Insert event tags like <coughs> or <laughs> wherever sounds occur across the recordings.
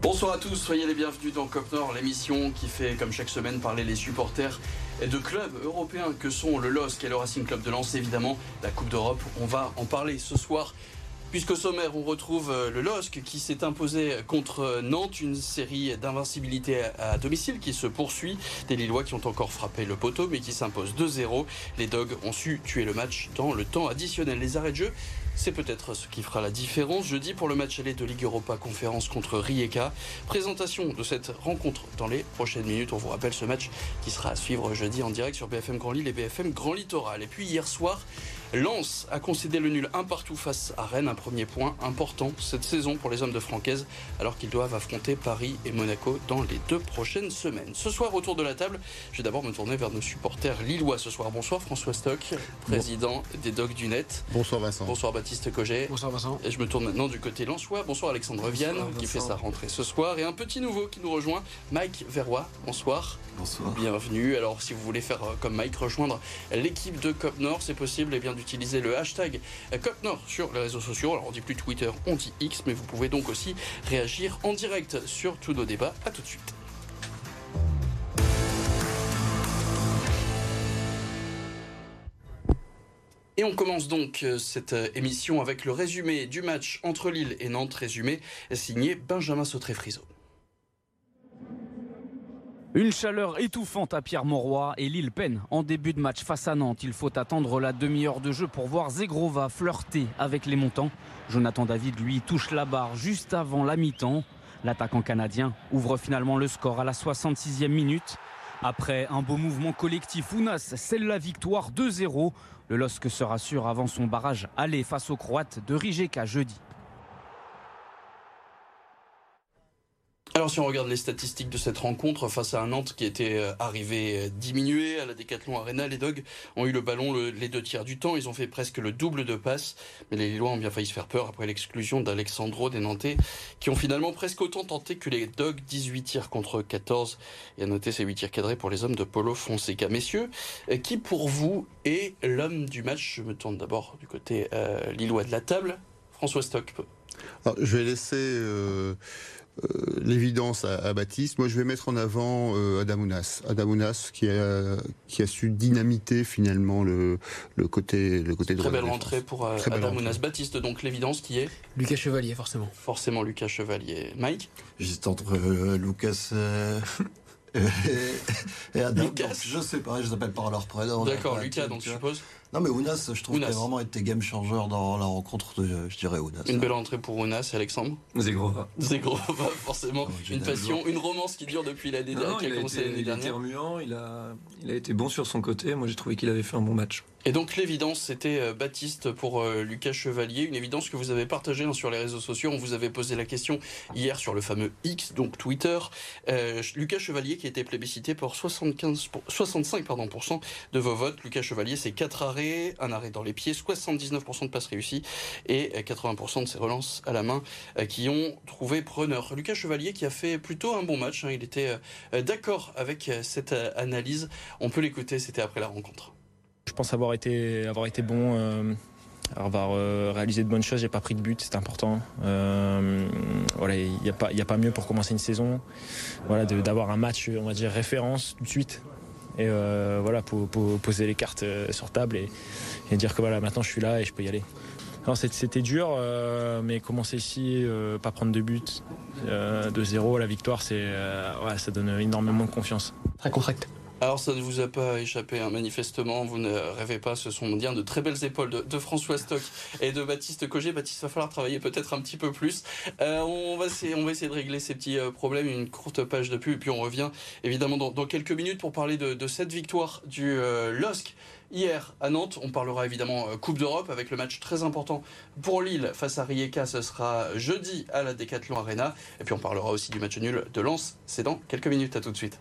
Bonsoir à tous, soyez les bienvenus dans Cop Nord, l'émission qui fait comme chaque semaine parler les supporters de clubs européens que sont le LOSC et le Racing Club de Lens, évidemment la Coupe d'Europe. On va en parler ce soir Puisqu'au sommaire, on retrouve euh, le LOSC qui s'est imposé contre Nantes, une série d'invincibilité à domicile qui se poursuit. Des Lillois qui ont encore frappé le poteau mais qui s'imposent 2-0. Les Dogs ont su tuer le match dans le temps additionnel. Les arrêts de jeu c'est peut-être ce qui fera la différence jeudi pour le match aller de Ligue Europa Conférence contre Rijeka. Présentation de cette rencontre dans les prochaines minutes. On vous rappelle ce match qui sera à suivre jeudi en direct sur BFM Grand Lille et BFM Grand Littoral. Et puis hier soir, Lens a concédé le nul un partout face à Rennes, un premier point important cette saison pour les hommes de Francaise, alors qu'ils doivent affronter Paris et Monaco dans les deux prochaines semaines. Ce soir, autour de la table, je vais d'abord me tourner vers nos supporters lillois ce soir. Bonsoir François Stock, président des Dogs du Net. Bonsoir Vincent. Bonsoir Baptiste Cogé. Bonsoir Vincent. Et je me tourne maintenant du côté lensois. Bonsoir Alexandre Vianne, qui fait sa rentrée ce soir. Et un petit nouveau qui nous rejoint, Mike Verroy. Bonsoir. Bonsoir. Bienvenue. Alors, si vous voulez faire euh, comme Mike, rejoindre l'équipe de Cop Nord, c'est possible et eh bien d'utiliser le hashtag Cop Nord sur les réseaux sociaux. Alors, on dit plus Twitter, on dit X, mais vous pouvez donc aussi réagir en direct sur tous nos débats. À tout de suite. Et on commence donc euh, cette euh, émission avec le résumé du match entre Lille et Nantes, résumé signé Benjamin Sautré-Friso. Une chaleur étouffante à Pierre-Mauroy et Lille peine en début de match face à Nantes. Il faut attendre la demi-heure de jeu pour voir Zegrova flirter avec les montants. Jonathan David, lui, touche la barre juste avant la mi-temps. L'attaquant canadien ouvre finalement le score à la 66e minute. Après un beau mouvement collectif, Ounas scelle la victoire 2-0. Le LOSC se rassure avant son barrage aller face aux Croates de Rijeka jeudi. Alors si on regarde les statistiques de cette rencontre face à un Nantes qui était euh, arrivé euh, diminué à la Décathlon Arena, les Dogs ont eu le ballon les deux tiers du temps, ils ont fait presque le double de passes, mais les Lillois ont bien failli se faire peur après l'exclusion d'Alexandro des Nantais qui ont finalement presque autant tenté que les Dogs, 18 tirs contre 14 et à noter ces 8 tirs cadrés pour les hommes de Polo Fonseca. Messieurs, euh, qui pour vous est l'homme du match? Je me tourne d'abord du côté lillois de la table, François Stock. je vais laisser... l'évidence à, Baptiste. Moi, je vais mettre en avant euh, Adamounas. Adamounas qui a, qui a su dynamiter finalement le, le côté, le côté Très belle rentrée pour euh, Adamounas. Baptiste, donc l'évidence qui est Lucas Chevalier, forcément. Forcément Lucas Chevalier. Mike J'étais entre Lucas <laughs> et, Adam. Lucas. je sais pas, je les appelle par leur prénom. D'accord, Lucas, donc je suppose non, mais Ounas, je trouve qu'il a vraiment été game changer dans la rencontre de, je dirais, Ounas. Une belle entrée pour Ounas, Alexandre Zegrova. Zegrova, <laughs> forcément. une passion, une romance qui dure depuis l'année dernière, qui a, commencé l'année dernière. Il a été remuant, il a, il a été bon sur son côté. Moi, j'ai trouvé qu'il avait fait un bon match. Et donc l'évidence, c'était euh, Baptiste pour euh, Lucas Chevalier, une évidence que vous avez partagée hein, sur les réseaux sociaux. On vous avait posé la question hier sur le fameux X, donc Twitter. Euh, Lucas Chevalier qui était plébiscité pour 75, 65 pardon, de vos votes. Lucas Chevalier, c'est 4 arrêts, un arrêt dans les pieds, 79% de passes réussies et 80% de ses relances à la main qui ont trouvé preneur. Lucas Chevalier qui a fait plutôt un bon match, hein. il était d'accord avec cette analyse. On peut l'écouter, c'était après la rencontre. Je pense avoir été, avoir été bon, euh, avoir euh, réalisé de bonnes choses. J'ai pas pris de but, c'est important. Euh, voilà, il n'y a pas, a pas mieux pour commencer une saison. Voilà, d'avoir un match, on va dire référence tout de suite. Et voilà, pour, poser les cartes sur table et, dire que voilà, maintenant je suis là et je peux y aller. C'était dur, mais commencer ici, pas prendre de but, de zéro la victoire, c'est, ça donne énormément de confiance. Très correct. Alors ça ne vous a pas échappé, hein. manifestement, vous ne rêvez pas, ce sont bien de très belles épaules de, François Stock et de Baptiste Cogé. Baptiste, va falloir travailler peut-être un petit peu plus. Euh, on, va essayer, on va essayer de régler ces petits euh, problèmes, une courte page de pub, et puis on revient évidemment dans, quelques minutes pour parler de, cette victoire du euh, LOSC. Hier à Nantes, on parlera évidemment Coupe d'Europe avec le match très important pour Lille face à Rijeka. Ce sera jeudi à la Decathlon Arena. Et puis on parlera aussi du match nul de Lens. C'est dans quelques minutes. À tout de suite.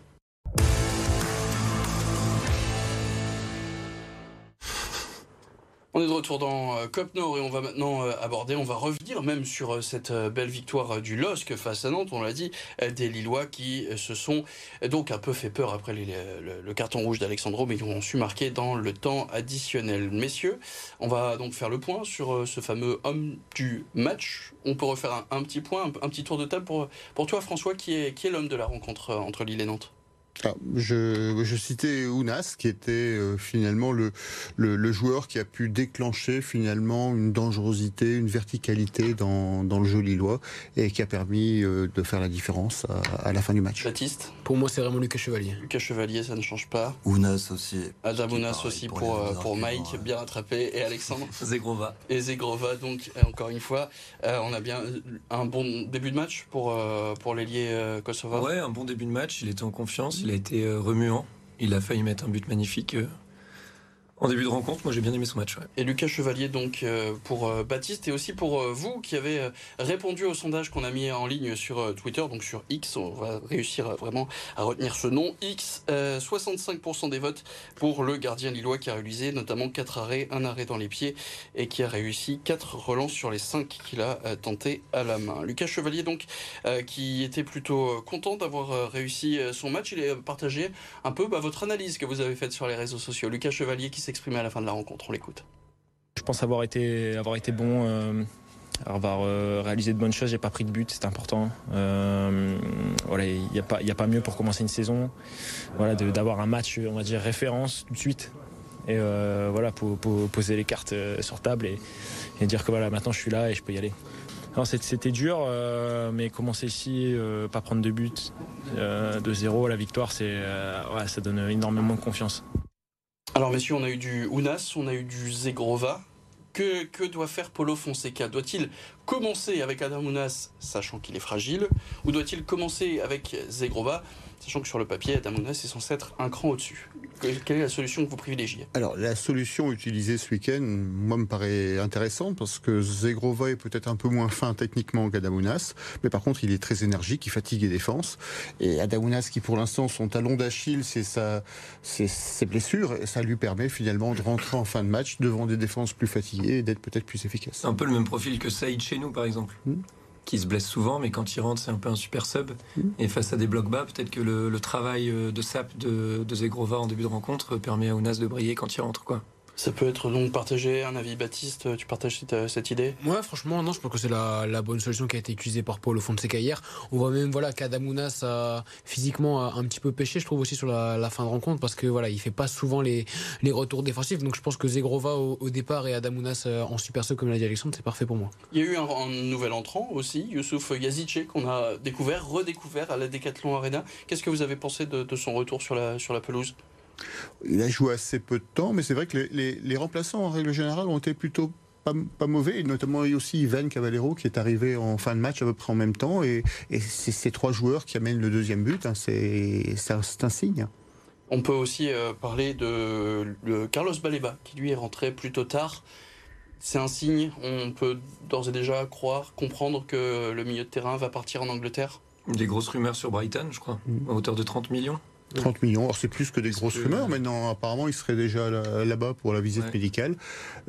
On est de retour dans euh, Cop Nord et on va maintenant euh, aborder, on va revenir même sur euh, cette belle victoire du LOSC face à Nantes, on l'a dit, des Lillois qui se sont donc un peu fait peur après le, carton rouge d'Alexandro, mais qui ont su marquer dans le temps additionnel. Messieurs, on va donc faire le point sur ce fameux homme du match. On peut refaire un, petit point, un, petit tour de table pour, pour toi François, qui est, qui est l'homme de la rencontre entre Lille et Nantes? Ah, je, je, citais Ounas, qui était euh, finalement le, le, joueur qui a pu déclencher finalement une dangerosité, une verticalité dans, dans le jeu lillois et qui a permis euh, de faire la différence à, la fin du match. Baptiste Pour moi, c'est vraiment Lucas Chevalier. Lucas Chevalier, ça ne change pas. Ounas aussi. Adam Ounas aussi pour, pour, euh, pour Mike, bien rattrapé. Et Alexandre <laughs> Zegrova. Et Zegrova, donc encore une fois, on a bien un bon début de match pour, pour l'ailier Kosovo. Ouais, un bon début de match. Il était en confiance il a été euh, remuant. Il a failli mettre un but magnifique euh, en début de rencontre, moi j'ai bien aimé son match. Et Lucas Chevalier, donc euh, pour euh, Baptiste et aussi pour euh, vous qui avez répondu au sondage qu'on a mis en ligne sur Twitter, donc sur X, on va réussir vraiment à retenir ce nom. X, 65% des votes pour le gardien lillois qui a réalisé notamment 4 arrêts, un arrêt dans les pieds et qui a réussi 4 relances sur les 5 qu'il a tenté à la main. Lucas Chevalier, donc, qui était plutôt content d'avoir réussi son match, il a partagé un peu bah, votre analyse que vous avez faite sur les réseaux sociaux. Lucas Chevalier qui s'exprimer à la fin de la rencontre. On l'écoute. Je pense avoir été, avoir été bon, euh, avoir euh, réalisé de bonnes choses. J'ai pas pris de but, c'est important. Euh, voilà, il n'y a pas, il a pas mieux pour commencer une saison. Voilà, d'avoir un match, on va dire référence tout de suite. Et voilà, pour, poser les cartes sur table et, dire que voilà, maintenant je suis là et je peux y aller. C'était dur, mais commencer ici, pas prendre de but, de zéro la victoire, ça donne énormément de confiance. Alors messieurs, on a eu du Unas, on a eu du Zegrova. Que, que doit faire Polo Fonseca? Doit-il commencer avec Adam Unas, sachant qu'il est fragile, ou doit-il commencer avec Zegrova, sachant que sur le papier, Adam Unas est censé être un cran au-dessus quelle est la solution que vous privilégiez? Alors, la solution utilisée ce week-end, moi, me paraît intéressante parce que Zegrova est peut-être un peu moins fin techniquement qu'Adamounas, mais par contre, il est très énergique, il fatigue les défenses. Et Adamounas, qui pour l'instant, son talon d'Achille, c'est sa, ses blessures, et ça lui permet finalement de rentrer en fin de match devant des défenses plus fatiguées et d'être peut-être plus efficace. C'est un peu le même profil que Saïd chez nous, par exemple. Hmm qui se blesse souvent, mais quand il rentre, c'est un peu un super sub. Mm. Et face à des blocs bas, peut-être que le, travail euh, de sap de, de Zegrova en début de rencontre permet à Ounas de briller quand il rentre. quoi. Ça peut être donc partagé, un avis Baptiste, tu partages cette, idée? Ouais, franchement, non, je pense que c'est la, bonne solution qui a été utilisée par Paul au fond de ses hier. On voit même voilà, qu'Adamounas a physiquement un petit peu pêché, je trouve aussi sur la, fin de rencontre, parce que voilà, il fait pas souvent les, les retours défensifs. Donc je pense que Zegrova au, départ et Adamounas euh, en super sub, comme l'a dit Alexandre, c'est parfait pour moi. Il y a eu un, nouvel entrant aussi, Youssouf Yazice, qu'on a découvert, redécouvert à la Decathlon Arena. Qu'est-ce que vous avez pensé de, de son retour sur la, sur la pelouse? Il a joué assez peu de temps, mais c'est vrai que les, remplaçants, en règle générale, ont été plutôt pas, mauvais, notamment aussi Ivan Cavallero qui est arrivé en fin de match à peu près en même temps. Et, c'est ces trois joueurs qui amènent le deuxième but, hein, c'est un signe. On peut aussi euh, parler de Carlos Baleba qui lui est rentré plutôt tard. C'est un signe, on peut d'ores et déjà croire, comprendre que le milieu de terrain va partir en Angleterre. Des grosses rumeurs sur Brighton, je crois, mm. à hauteur de 30 millions. 30 millions. Alors c'est plus que des grosses rumeurs. Maintenant, apparemment, il serait déjà là-bas pour la visite médicale.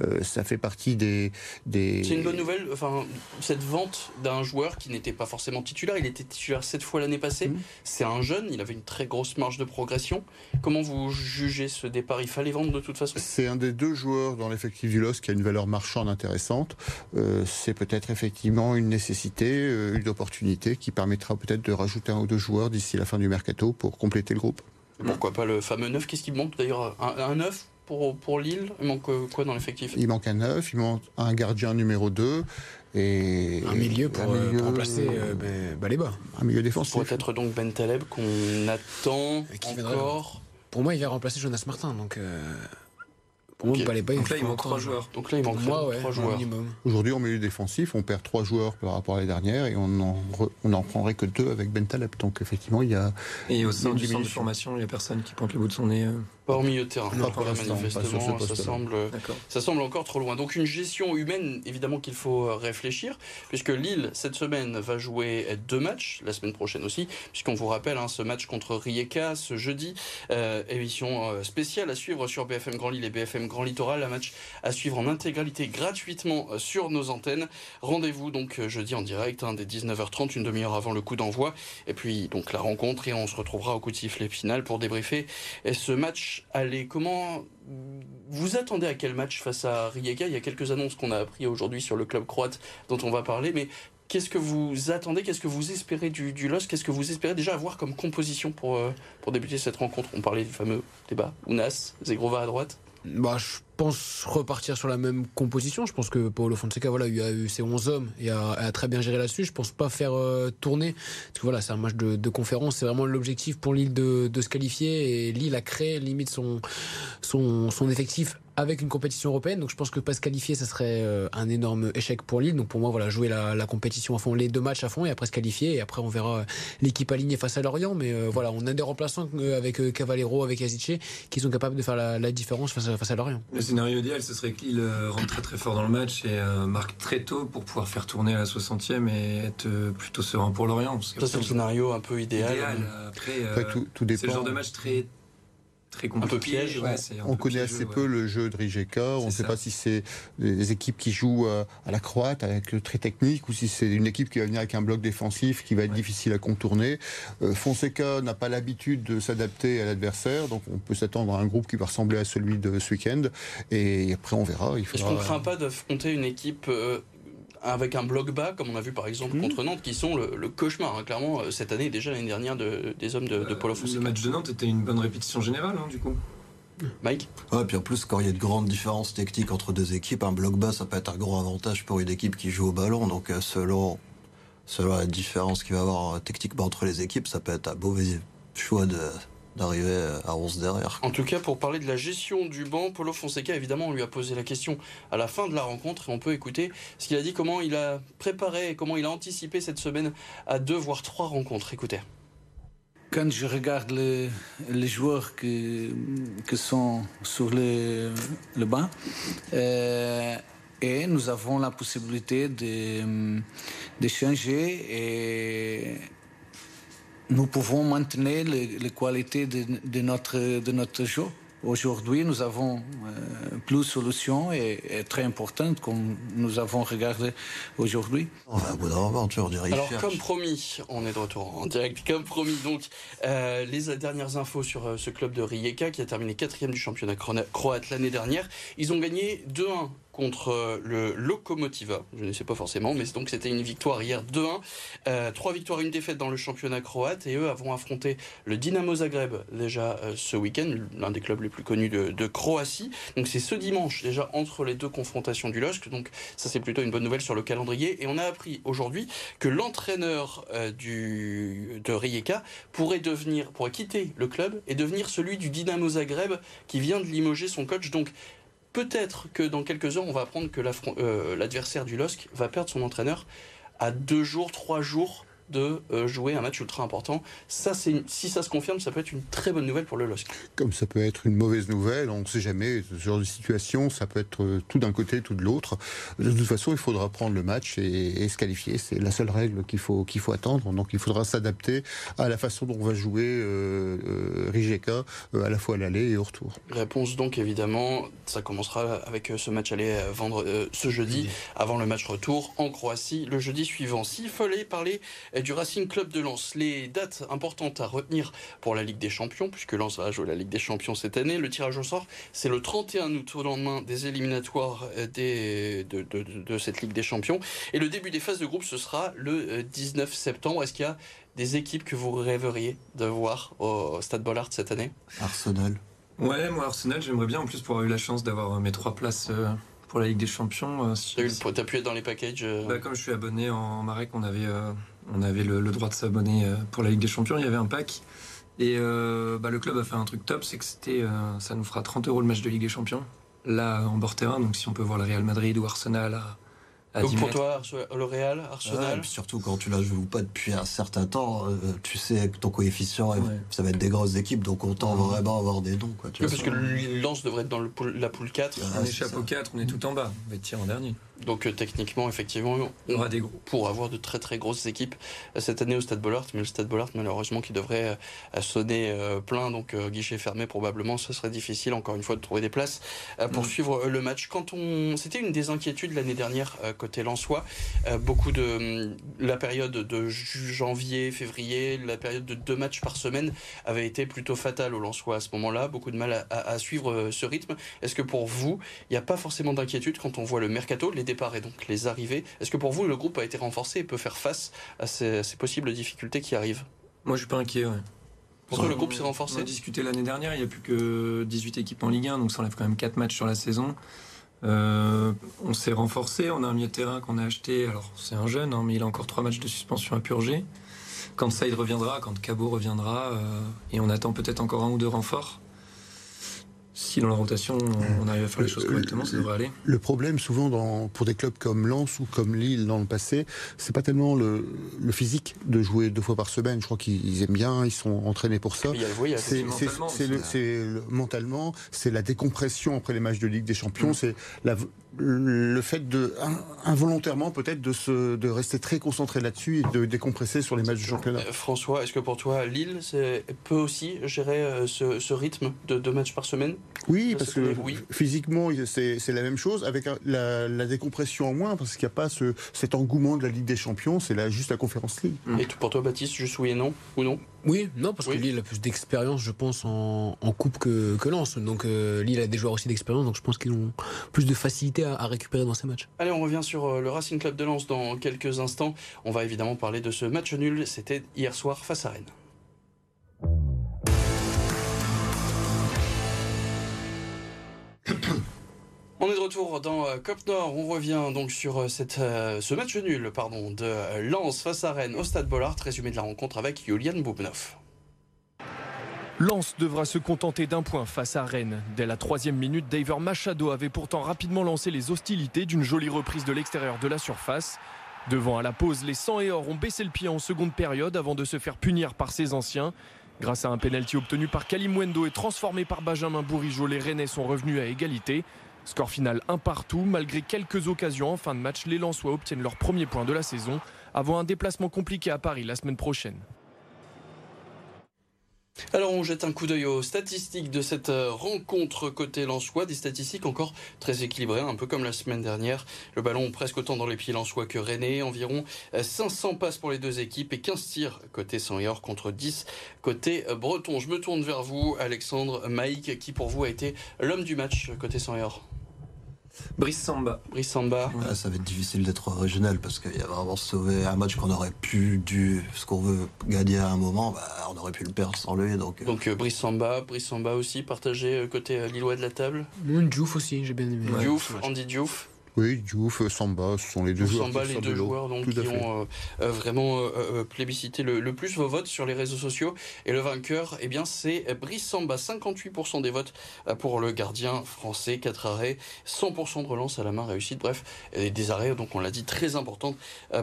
Euh, ça fait partie des. des... C'est une bonne nouvelle. Enfin, cette vente d'un joueur qui n'était pas forcément titulaire. Il était titulaire sept fois l'année passée. Mmh. C'est un jeune. Il avait une très grosse marge de progression. Comment vous jugez ce départ? Il fallait vendre de toute façon. C'est un des deux joueurs dans l'effectif du LOS qui a une valeur marchande intéressante. Euh, c'est peut-être effectivement une nécessité, euh, une opportunité qui permettra peut-être de rajouter un ou deux joueurs d'ici la fin du mercato pour compléter le groupe. Pourquoi pas le fameux neuf? Qu'est-ce qui manque d'ailleurs? Un, neuf pour, pour Lille? Il manque quoi dans l'effectif? Il manque un neuf, il manque un gardien numéro 2 et un milieu pour, euh, remplacer euh, ben, Baléba. Un milieu défensif. Pourrait être donc Ben Taleb qu'on attend encore. Pour moi, il va remplacer Jonas Martin. Donc, euh, donc là, il manque trois joueurs. Donc là, il manque trois joueurs. Aujourd'hui, en milieu défensif, on perd trois joueurs par rapport à l'année dernière et on n'en on en prendrait que deux avec Bentaleb. Donc effectivement, il y a. Et au sein du centre de formation, il n'y a personne qui pointe le bout de son nez. Euh. Pas au milieu de terrain. Non, pas manifestement, ça semble, ça semble encore trop loin. Donc une gestion humaine, évidemment qu'il faut euh, réfléchir, puisque Lille, cette semaine, va jouer deux matchs, la semaine prochaine aussi, puisqu'on vous rappelle hein, ce match contre Rijeka ce jeudi, euh, émission spéciale à suivre sur BFM Grand Lille et BFM Grand Littoral. Un match à suivre en intégralité gratuitement sur nos antennes. Rendez-vous donc jeudi en direct hein, dès 19h30, une demi-heure avant le coup d'envoi. Et puis donc la rencontre et on se retrouvera au coup de sifflet final pour débriefer ce match aller. Comment vous attendez à quel match face à Rijeka? Il y a quelques annonces qu'on a appris aujourd'hui sur le club croate dont on va parler, mais Qu'est-ce que vous attendez? Qu'est-ce que vous espérez du, du Qu'est-ce que vous espérez déjà avoir comme composition pour, euh, pour débuter cette rencontre? On parlait du fameux débat Ounas, Zegrova à droite. Bah, Je pense repartir sur la même composition. Je pense que Paulo Fonseca voilà, il a eu ses 11 hommes et a, très bien géré là-dessus. Je pense pas faire euh, tourner. Parce que voilà, c'est un match de, conférence. C'est vraiment l'objectif pour Lille de, se qualifier. Et Lille a créé limite son, son effectif avec une compétition européenne. Donc je pense que pas se qualifier, ça serait euh, un énorme échec pour Lille. Donc pour moi, voilà, jouer la, compétition à fond, les deux matchs à fond et après se qualifier. Et après, on verra euh, l'équipe alignée face à Lorient. Mais euh, voilà, on a des remplaçants avec Cavallero, avec Azice, qui sont capables de faire la, différence face à, face à, Lorient. Le scénario idéal, ce serait que Lille rentre très très fort dans le match et marque très tôt pour pouvoir faire tourner à la 60e et être plutôt serein pour Lorient. ça, c'est le scénario un peu idéal. Après, tout, tout dépend. C'est le genre de match très très compliqué. Un peu piège. on connaît assez peu le jeu de Rijeka. On ne sait pas si c'est des équipes qui jouent euh, à la croate, avec le très technique, ou si c'est une équipe qui va venir avec un bloc défensif qui va être difficile à contourner. Euh, Fonseca n'a pas l'habitude de s'adapter à l'adversaire, donc on peut s'attendre à un groupe qui va ressembler à celui de ce week-end. Et après, on verra. Est-ce qu'on ne craint pas d'affronter une équipe euh, avec un bloc bas, comme on a vu par exemple mhm. contre Nantes, qui sont le, cauchemar, hein, clairement, euh, cette année déjà l'année dernière de, des hommes de, de Polo Le match de Nantes était une bonne répétition générale, hein, du coup. Mike Ouais, puis en plus, quand il y a de grandes différences techniques entre deux équipes, un bloc bas, ça peut être un gros avantage pour une équipe qui joue au ballon. Donc, euh, selon, selon la différence qu'il va y avoir euh, techniquement entre les équipes, ça peut être un mauvais choix de, d'arriver à 11 derrière. En tout cas, pour parler de la gestion du banc, Paulo Fonseca, évidemment, on lui a posé la question à la fin de la rencontre et on peut écouter ce qu'il a dit, comment il a préparé, comment il a anticipé cette semaine à deux voire trois rencontres. Écoutez. Quand je regarde les, les joueurs qui, qui sont sur le, le banc, euh, et nous avons la possibilité de, de changer et nous pouvons maintenir les, qualités de, notre, de notre jeu. Aujourd'hui, nous avons euh, plus de solutions et, très importantes comme nous avons regardé aujourd'hui. On va aventure Alors, comme promis, on est de retour en direct. Comme promis, donc, euh, les dernières infos sur euh, ce club de Rijeka qui a terminé quatrième du championnat croate l'année dernière. Ils ont gagné 2-1 contre euh, le Lokomotiva. Je ne sais pas forcément, mais donc c'était une victoire hier 2-1. Euh, trois victoires, une défaite dans le championnat croate. Et eux avons affronté le Dynamo Zagreb déjà euh, ce week-end, l'un des clubs les plus connus de, Croatie. Donc c'est ce dimanche déjà entre les deux confrontations du LOSC. Donc ça c'est plutôt une bonne nouvelle sur le calendrier. Et on a appris aujourd'hui que l'entraîneur de Rijeka pourrait devenir, pourrait quitter le club et devenir celui du Dynamo Zagreb qui vient de limoger son coach. Donc peut-être que dans quelques heures, on va apprendre que euh, l'adversaire du LOSC va perdre son entraîneur à deux jours, trois jours de euh, jouer un match ultra important. Ça, c'est si ça se confirme, ça peut être une très bonne nouvelle pour le LOSC. Comme ça peut être une mauvaise nouvelle, on ne sait jamais. Ce genre de situation, ça peut être euh, tout d'un côté, tout de l'autre. De toute façon, il faudra prendre le match et, se qualifier. C'est la seule règle qu'il faut, qu'il faut attendre. Donc, il faudra s'adapter à la façon dont on va jouer euh, euh Rijeka, à la fois à l'aller et au retour. Réponse donc évidemment, ça commencera avec ce match aller vendre ce jeudi, avant le match retour en Croatie le jeudi suivant. S'il fallait parler du Racing Club de Lens. Les dates importantes à retenir pour la Ligue des Champions, puisque Lens va jouer la Ligue des Champions cette année. Le tirage au sort, c'est le 31 août au lendemain des éliminatoires des, de, cette Ligue des Champions. Et le début des phases de groupe, ce sera le 19 septembre. Est-ce qu'il y a des équipes que vous rêveriez de voir au Stade Bollard cette année? Arsenal. Ouais, moi Arsenal, j'aimerais bien en plus pour avoir eu la chance d'avoir mes trois places euh, pour la Ligue des Champions. Euh, T'as pu être dans les packages euh bah, Comme je suis abonné en Marek, on avait on avait le, droit de s'abonner euh, pour la Ligue des Champions, il y avait un pack. Et euh, bah, le club a fait un truc top, c'est que c'était, euh, ça nous fera 30 euros le match de Ligue des Champions, là en bord terrain. Donc si on peut voir le Real Madrid ou Arsenal à, donc pour toi, le Real, Arsenal. surtout quand tu la joues pas depuis un certain temps, tu sais que ton coefficient, ça va être des grosses équipes, donc autant vraiment avoir des dons. Quoi, parce que Lens devrait être dans la poule 4. on est chapeau 4, on est tout en bas, on va être tiré en dernier. Donc euh, techniquement, effectivement, on aura des gros. pour avoir de très très grosses équipes euh, cette année au Stade Bollard, mais le Stade Bollard malheureusement qui devrait euh, sonner plein, donc guichet fermé probablement, ce serait difficile encore une fois de trouver des places pour mm. suivre le match. Quand on, c'était une des inquiétudes l'année dernière côté Lensois, beaucoup de la période de janvier, février, la période de deux matchs par semaine avait été plutôt fatale au Lensois à ce moment-là, beaucoup de mal à, suivre ce rythme. Est-ce que pour vous, il n'y a pas forcément d'inquiétude quand on voit le mercato, les départs et donc les arrivées. Est-ce que pour vous, le groupe a été renforcé et peut faire face à ces, possibles difficultés qui arrivent? Moi, je suis pas inquiet. Ouais. Pourquoi le groupe s'est renforcé? On a discuté l'année dernière, il n'y a plus que 18 équipes en Ligue 1, donc ça enlève quand même 4 matchs sur la saison. Euh, on s'est renforcé, on a un milieu de terrain qu'on a acheté. Alors, c'est un jeune, hein, mais il a encore 3 matchs de suspension à purger. Quand Saïd reviendra, quand Cabo reviendra, euh, et on attend peut-être encore un ou deux renforts si dans la rotation on arrive à faire les choses correctement, ça devrait aller. Le problème souvent dans, pour des clubs comme Lens ou comme Lille dans le passé, c'est pas tellement le, physique de jouer deux fois par semaine. Je crois qu'ils aiment bien, ils sont entraînés pour ça. C'est mentalement, c'est la décompression après les matchs de Ligue des Champions, mm. c'est la, le fait de involontairement peut-être de se de rester très concentré là-dessus et de décompresser sur les matchs du championnat. Euh, François, est-ce que pour toi Lille peut aussi gérer euh, ce, rythme de deux matchs par semaine? Oui, parce que physiquement c'est la même chose avec la, décompression en moins parce qu'il n'y a pas ce, cet engouement de la Ligue des Champions, c'est là juste la Conférence League. Et pour toi Baptiste, juste oui et non ou non? Oui, non, parce que Lille a plus d'expérience, je pense, en, coupe que, que Lens. Donc euh, Lille a des joueurs aussi d'expérience, donc je pense qu'ils ont plus de facilité à, récupérer dans ces matchs. Allez, on revient sur euh, le Racing Club de Lens dans quelques instants. On va évidemment parler de ce match nul. C'était hier soir face à Rennes. <coughs> On est de retour dans euh, Cop Nord. On revient donc sur euh, cette, euh, ce match nul pardon, de Lens face à Rennes au Stade Bollard. Résumé de la rencontre avec Julian Boubnov. Lens devra se contenter d'un point face à Rennes. Dès la troisième minute, Daver Machado avait pourtant rapidement lancé les hostilités d'une jolie reprise de l'extérieur de la surface. Devant à la pause, les 100 et or ont baissé le pied en seconde période avant de se faire punir par ses anciens. Grâce à un pénalty obtenu par Kalimwendo et transformé par Benjamin Bourigeau, les Rennais sont revenus à égalité. Score final un partout, malgré quelques occasions en fin de match, les Lensois obtiennent leur premier point de la saison avant un déplacement compliqué à Paris la semaine prochaine. Alors on jette un coup d'œil aux statistiques de cette euh, rencontre côté Lensois, des statistiques encore très équilibrées, un peu comme la semaine dernière. Le ballon presque autant dans les pieds Lensois que René, environ 500 euh, passes pour les deux équipes et 15 tirs côté Sanyor contre 10 côté euh, Breton. Je me tourne vers vous, Alexandre Maïk, qui pour vous a été l'homme du match côté Sanyor. Brice Samba. Brice Samba. Ça va être difficile d'être original parce qu'il y a vraiment sauvé un match qu'on aurait pu, du ce qu'on veut gagner à un moment, bah, on aurait pu le perdre sans lui. Donc, euh. donc euh, Brice Samba, Brice Samba aussi, partagé euh, côté Lillois de la table. Diouf aussi, j'ai bien aimé. Diouf, Andy Diouf. Oui, Diouf, Samba, ce sont les deux joueurs. Samba, les deux joueurs donc, qui ont euh, euh, vraiment euh, plébiscité le, plus vos votes sur les réseaux sociaux. Et le vainqueur, eh bien, c'est Brice Samba. 58% des votes pour le gardien français. 4 arrêts, 100% de relance à la main réussite. Bref, des arrêts, donc on l'a dit, très importantes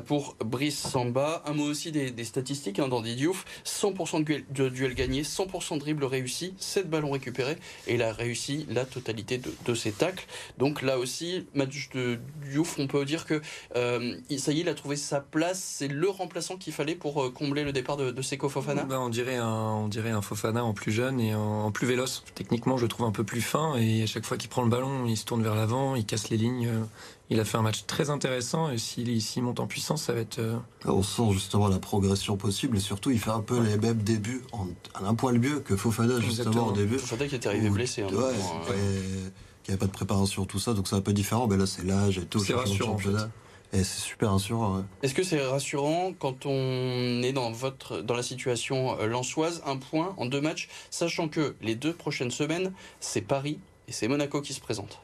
pour Brice Samba. Un mot aussi des, statistiques hein, dans Diouf. 100% de duel, de duel gagné, 100% de dribble réussi, 7 ballons récupérés. Et il a réussi la totalité de, de ses tacles. Donc là aussi, match de Diouf, on peut dire que euh, ça y est, il a trouvé sa place. C'est le remplaçant qu'il fallait pour euh, combler le départ de, Seko Fofana. Bah, on dirait un, on dirait un Fofana en plus jeune et en, plus véloce. Techniquement, je le trouve un peu plus fin et à chaque fois qu'il prend le ballon, il se tourne vers l'avant, il casse les lignes. Il a fait un match très intéressant et s'il monte en puissance, ça va être. Euh, on sent justement la progression possible et surtout il fait un peu les mêmes débuts en, un poil mieux que Fofana justement au début. Fofana qui est arrivé blessé. Hein, il n'y avait pas de préparation, tout ça, donc c'est un peu différent. Mais là, c'est l'âge et tout. C'est rassurant. Et c'est super rassurant. Est-ce que c'est rassurant quand on est dans, votre, dans la situation euh, lançoise, un point en deux matchs, sachant que les deux prochaines semaines, c'est Paris et c'est Monaco qui se présentent?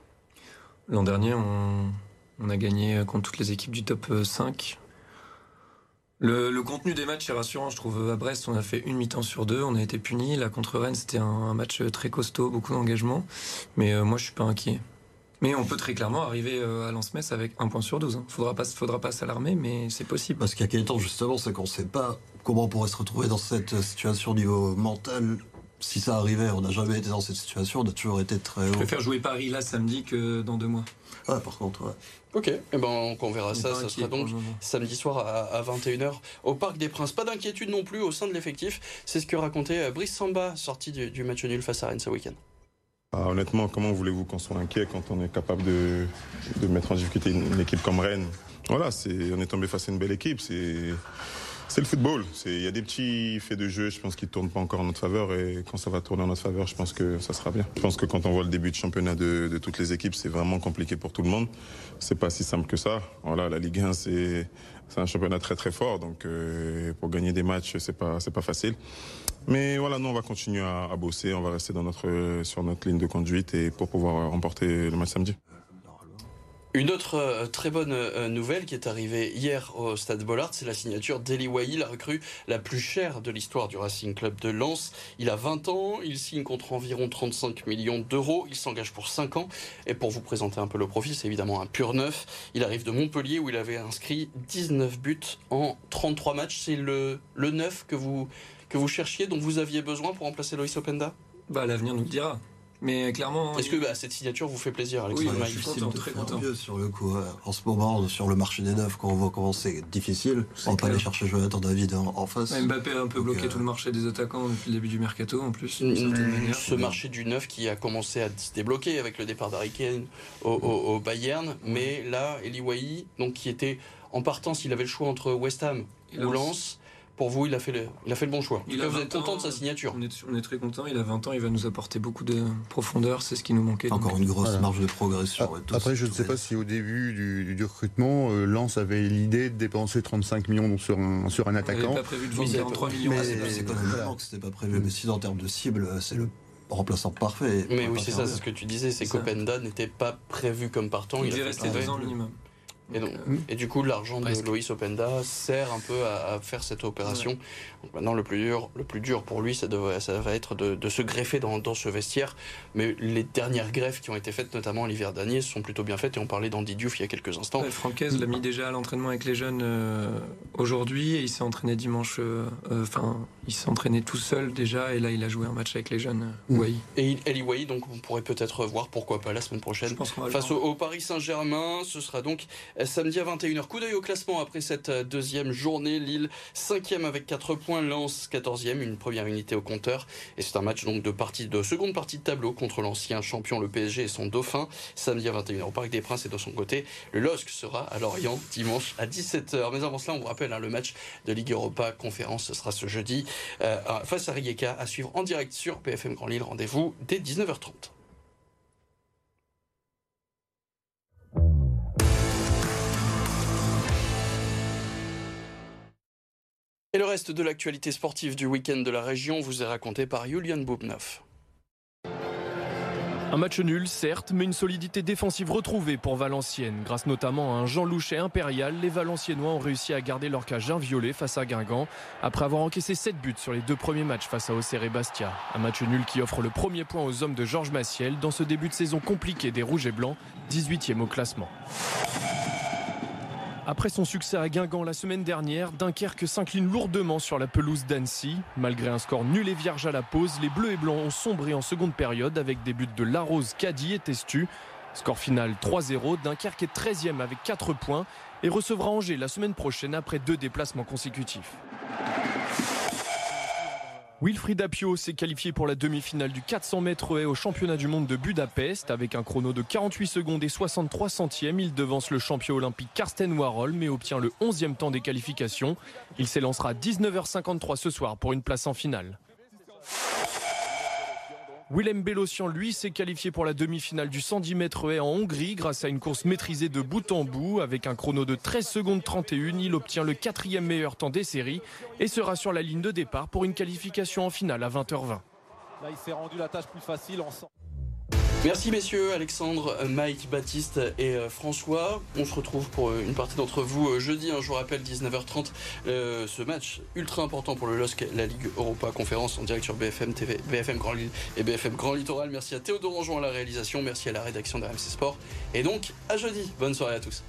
L'an dernier, on, on, a gagné contre toutes les équipes du top 5. Le, contenu des matchs est rassurant, je trouve. À Brest, on a fait une mi-temps sur deux, on a été punis. Là, contre Rennes, c'était un, match très costaud, beaucoup d'engagement. Mais euh, moi, je suis pas inquiet. Mais on peut très clairement arriver euh, à Lens-Metz avec un point sur 12. Hein. Faudra pas, faudra pas s'alarmer, mais c'est possible. Parce qu'il y a quelques temps, justement, c'est qu'on sait pas comment on pourrait se retrouver dans cette situation au niveau mental si ça arrivait, on n'a jamais été dans cette situation, on a toujours été très haut. Je préfère jouer Paris là samedi que dans deux mois? Ouais, par contre, ouais. Ok, et eh ben, on verra ça. Ça sera donc samedi soir à, à 21h au Parc des Princes. Pas d'inquiétude non plus au sein de l'effectif. C'est ce que racontait euh, Brice Samba, sorti du, du match nul face à Rennes ce week-end. Ah, honnêtement, comment voulez-vous qu'on soit inquiet quand on est capable de, de mettre en difficulté une, une équipe comme Rennes? Voilà, c'est, on est tombé face à une belle équipe. C'est, c'est le football. Il y a des petits faits de jeu, je pense, qui ne tournent pas encore en notre faveur. Et quand ça va tourner en notre faveur, je pense que ça sera bien. Je pense que quand on voit le début de championnat de, de toutes les équipes, c'est vraiment compliqué pour tout le monde. C'est pas si simple que ça. Voilà, la Ligue 1, c'est, un championnat très très fort. Donc euh, pour gagner des matchs, c'est pas, pas facile. Mais voilà, nous, on va continuer à, à bosser. On va rester dans notre, sur notre ligne de conduite et pour pouvoir remporter le match samedi. Une autre euh, très bonne euh, nouvelle qui est arrivée hier au Stade Bollard, c'est la signature d'Eli Wahi, la recrue la plus chère de l'histoire du Racing Club de Lens. Il a 20 ans, il signe contre environ 35 millions d'euros, il s'engage pour 5 ans. Et pour vous présenter un peu le profil, c'est évidemment un pur neuf. Il arrive de Montpellier où il avait inscrit 19 buts en 33 matchs. C'est le, le neuf que vous, que vous cherchiez, dont vous aviez besoin pour remplacer Loïs Openda? Bah, l'avenir nous le dira. Mais clairement. Est-ce que bah, cette signature vous fait plaisir, Oui, Alexandre moi, Maïs je suis content, très content. mieux sur le coup. ouais. En ce moment, sur le marché des neufs, quand on voit comment c'est difficile, on va pas aller chercher Jonathan David en, en face. Mbappé a un peu Donc, bloqué euh, tout le marché des attaquants depuis le début du mercato en plus, d'une certaine Mm, manière. Ce marché du neuf qui a commencé à se débloquer avec le départ d'Harry Kane au, au- au Bayern, mais là, Eli Wahi, donc qui était en partance, il avait le choix entre West Ham Et ou Lens. Pour vous, il a fait le, il a fait le bon choix. Il cas, vous êtes 20 content ans, de sa signature. On est, on est très content, il a 20 ans, il va nous apporter beaucoup de profondeur, c'est ce qui nous manquait. Encore donc. une grosse Voilà. marge de progression. Ah, tous- Après, je ne sais pas si au début du, du recrutement, euh, Lens avait l'idée de dépenser 35 millions sur un, sur un On attaquant. pas prévu de vendre c'est 43 pas- millions. c'est Voilà. que c'était pas prévu. Mais si en termes de cible, c'est le remplaçant parfait. Mais oui, c'est ça, c'est ce que tu disais, c'est qu'Openda n'était pas prévu comme partant. Il fait rester tomber. deux ans minimum. Et, donc, et du coup, l'argent de. Loïs Openda sert un peu à, à faire cette opération. Donc maintenant, le plus dur, le plus dur pour lui, ça, devrait- ça va être de, de se greffer dans, dans ce vestiaire. Mais les dernières greffes qui ont été faites, notamment l'hiver dernier, sont plutôt bien faites. Et on parlait d'Andy Diouf il y a quelques instants. Ouais, Francaise l'a mis déjà à l'entraînement avec les jeunes euh, aujourd'hui et il s'est entraîné dimanche. euh, euh, Enfin, il s'est entraîné tout seul déjà et là il a joué un match avec les jeunes. euh, Mm. Wai. Et Eli Wahi, donc vous pourrez peut-être voir, pourquoi pas, la semaine prochaine. Face au Paris Saint-Germain, ce sera donc euh, samedi à 21h. Coup d'œil au classement après cette euh, deuxième journée. Lille 5e avec 4 points, Lens 14e, une première unité au compteur. Et c'est un match donc de, partie, de seconde partie de tableau contre l'ancien champion, le PSG et son dauphin. Samedi à 21h au Parc des Princes et de son côté, le LOSC sera à Lorient dimanche à 17h. Mais avant cela, on vous rappelle hein, le match de Ligue Europa conférence, ce sera ce jeudi euh, face à Rijeka à suivre en direct sur PFM Grand Lille. Rendez-vous dès 19h30. Et le reste de l'actualité sportive du week-end de la région vous est raconté par Julian Boubnov. Un match nul, certes, mais une solidité défensive retrouvée pour Valenciennes. Grâce notamment à un Jean Louchet impérial, les Valenciennois ont réussi à garder leur cage inviolée face à Guingamp, après avoir encaissé 7 buts sur les deux premiers matchs face à Auxerre et Bastia. Un match nul qui offre le premier point aux hommes de Georges Massiel dans ce début de saison compliqué des Rouges et Blancs, 18e au classement. Après son succès à Guingamp la semaine dernière, Dunkerque s'incline lourdement sur la pelouse d'Annecy. Malgré un score nul et vierge à la pause, les Bleus et Blancs ont sombré en seconde période avec des buts de Larose, Caddy et Testu. Score final 3-0, Dunkerque est 13e avec 4 points et recevra Angers la semaine prochaine après deux déplacements consécutifs. Wilfried Apio s'est qualifié pour la demi-finale du 400 mètres haies au championnat du monde de Budapest avec un chrono de 48 secondes et 63 centièmes. Il devance le champion olympique Karsten Warhol mais obtient le 11e temps des qualifications. Il s'élancera à 19h53 ce soir pour une place en finale. Willem Bellossian, lui, s'est qualifié pour la demi-finale du 110 mètres haies en Hongrie grâce à une course maîtrisée de bout en bout. Avec un chrono de 13 secondes 31, il obtient le quatrième meilleur temps des séries et sera sur la ligne de départ pour une qualification en finale à 20h20. Là, il s'est rendu la tâche plus facile en sent- Merci messieurs, Alexandre, Mike, Baptiste et euh, François. On se retrouve pour euh, une partie d'entre vous euh, jeudi, hein, je vous rappelle, 19h30, euh, ce match ultra important pour le LOSC, la Ligue Europa Conférence en direct sur BFM TV, BFM Grand Lille et BFM Grand Littoral. Merci à Théodore à la réalisation, merci à la rédaction de RMC Sport. Et donc, à jeudi. Bonne soirée à tous.